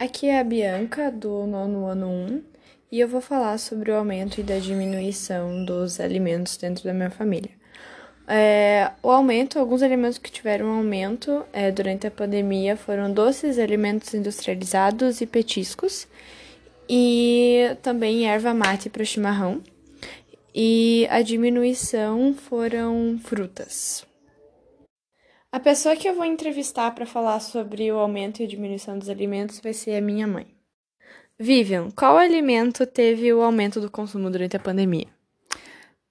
Aqui é a Bianca, do nono ano 1, e eu vou falar sobre o aumento e da diminuição dos alimentos dentro da minha família. É, o aumento, alguns alimentos que tiveram aumento é, durante a pandemia foram doces, alimentos industrializados e petiscos, e também erva mate para chimarrão. E a diminuição foram frutas. A pessoa que eu vou entrevistar para falar sobre o aumento e diminuição dos alimentos vai ser a minha mãe. Vivian, qual alimento teve o aumento do consumo durante a pandemia?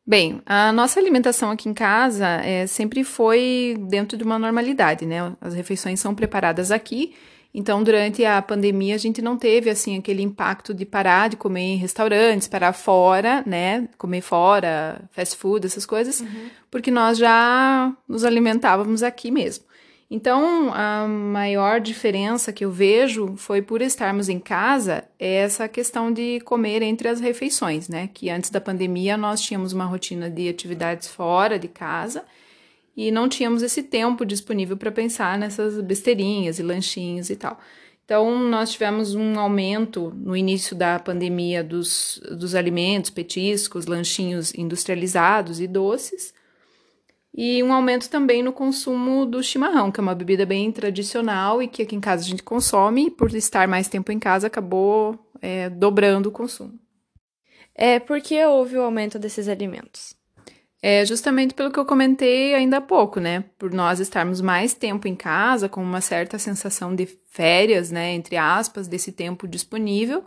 Bem, a nossa alimentação aqui em casa é, sempre foi dentro de uma normalidade, né? As refeições são preparadas aqui então, durante a pandemia, a gente não teve assim aquele impacto de parar de comer em restaurantes, parar fora, né? Comer fora, fast food, essas coisas, uhum. porque nós já nos alimentávamos aqui mesmo. Então, a maior diferença que eu vejo foi por estarmos em casa, é essa questão de comer entre as refeições, né? Que antes da pandemia nós tínhamos uma rotina de atividades fora de casa e não tínhamos esse tempo disponível para pensar nessas besteirinhas e lanchinhos e tal. Então, nós tivemos um aumento no início da pandemia dos, dos alimentos, petiscos, lanchinhos industrializados e doces, e um aumento também no consumo do chimarrão, que é uma bebida bem tradicional e que aqui em casa a gente consome, e por estar mais tempo em casa acabou é, dobrando o consumo. É porque houve o aumento desses alimentos. É justamente pelo que eu comentei ainda há pouco, né? Por nós estarmos mais tempo em casa, com uma certa sensação de férias, né? Entre aspas, desse tempo disponível.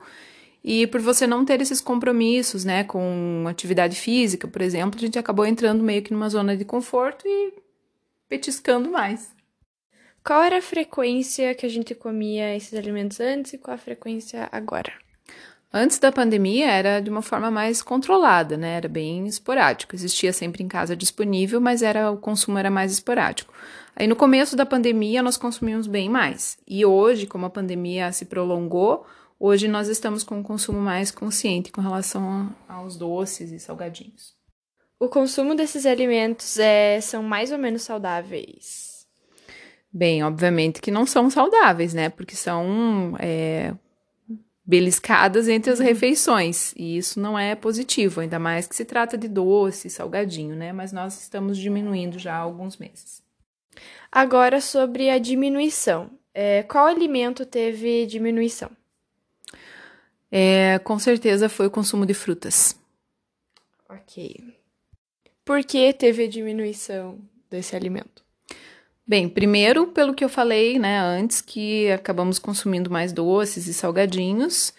E por você não ter esses compromissos, né? Com atividade física, por exemplo, a gente acabou entrando meio que numa zona de conforto e petiscando mais. Qual era a frequência que a gente comia esses alimentos antes e qual a frequência agora? Antes da pandemia era de uma forma mais controlada, né? Era bem esporádico. Existia sempre em casa disponível, mas era o consumo era mais esporádico. Aí no começo da pandemia nós consumimos bem mais. E hoje, como a pandemia se prolongou, hoje nós estamos com um consumo mais consciente com relação aos doces e salgadinhos. O consumo desses alimentos é, são mais ou menos saudáveis? Bem, obviamente que não são saudáveis, né? Porque são é, beliscadas entre as uhum. refeições, e isso não é positivo, ainda mais que se trata de doce, salgadinho, né? Mas nós estamos diminuindo já há alguns meses. Agora sobre a diminuição. É, qual alimento teve diminuição? É, com certeza foi o consumo de frutas. Ok. Por que teve a diminuição desse alimento? Bem, primeiro, pelo que eu falei, né, antes, que acabamos consumindo mais doces e salgadinhos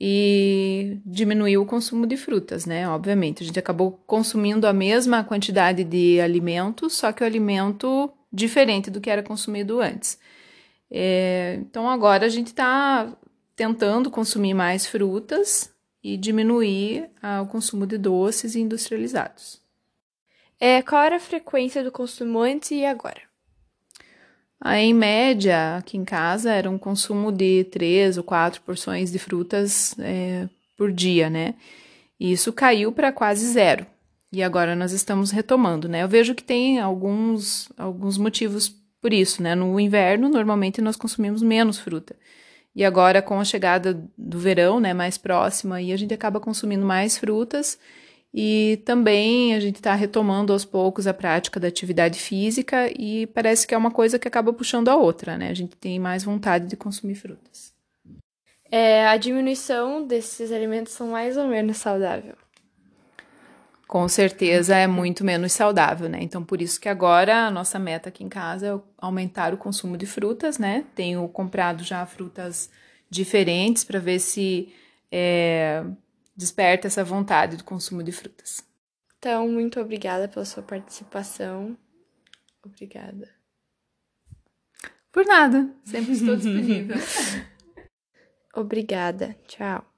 e diminuiu o consumo de frutas, né? Obviamente, a gente acabou consumindo a mesma quantidade de alimentos, só que o alimento diferente do que era consumido antes. É, então, agora a gente está tentando consumir mais frutas e diminuir ah, o consumo de doces e industrializados. É, qual era a frequência do consumo antes e agora? Em média, aqui em casa, era um consumo de três ou quatro porções de frutas é, por dia, né? E isso caiu para quase zero. E agora nós estamos retomando, né? Eu vejo que tem alguns, alguns motivos por isso, né? No inverno, normalmente nós consumimos menos fruta. E agora, com a chegada do verão, né, mais próxima, aí a gente acaba consumindo mais frutas e também a gente está retomando aos poucos a prática da atividade física e parece que é uma coisa que acaba puxando a outra, né? A gente tem mais vontade de consumir frutas. É, a diminuição desses alimentos são mais ou menos saudável. Com certeza é muito menos saudável, né? Então, por isso que agora a nossa meta aqui em casa é aumentar o consumo de frutas, né? Tenho comprado já frutas diferentes para ver se é, desperta essa vontade do consumo de frutas. Então, muito obrigada pela sua participação. Obrigada. Por nada, sempre estou disponível. obrigada. Tchau.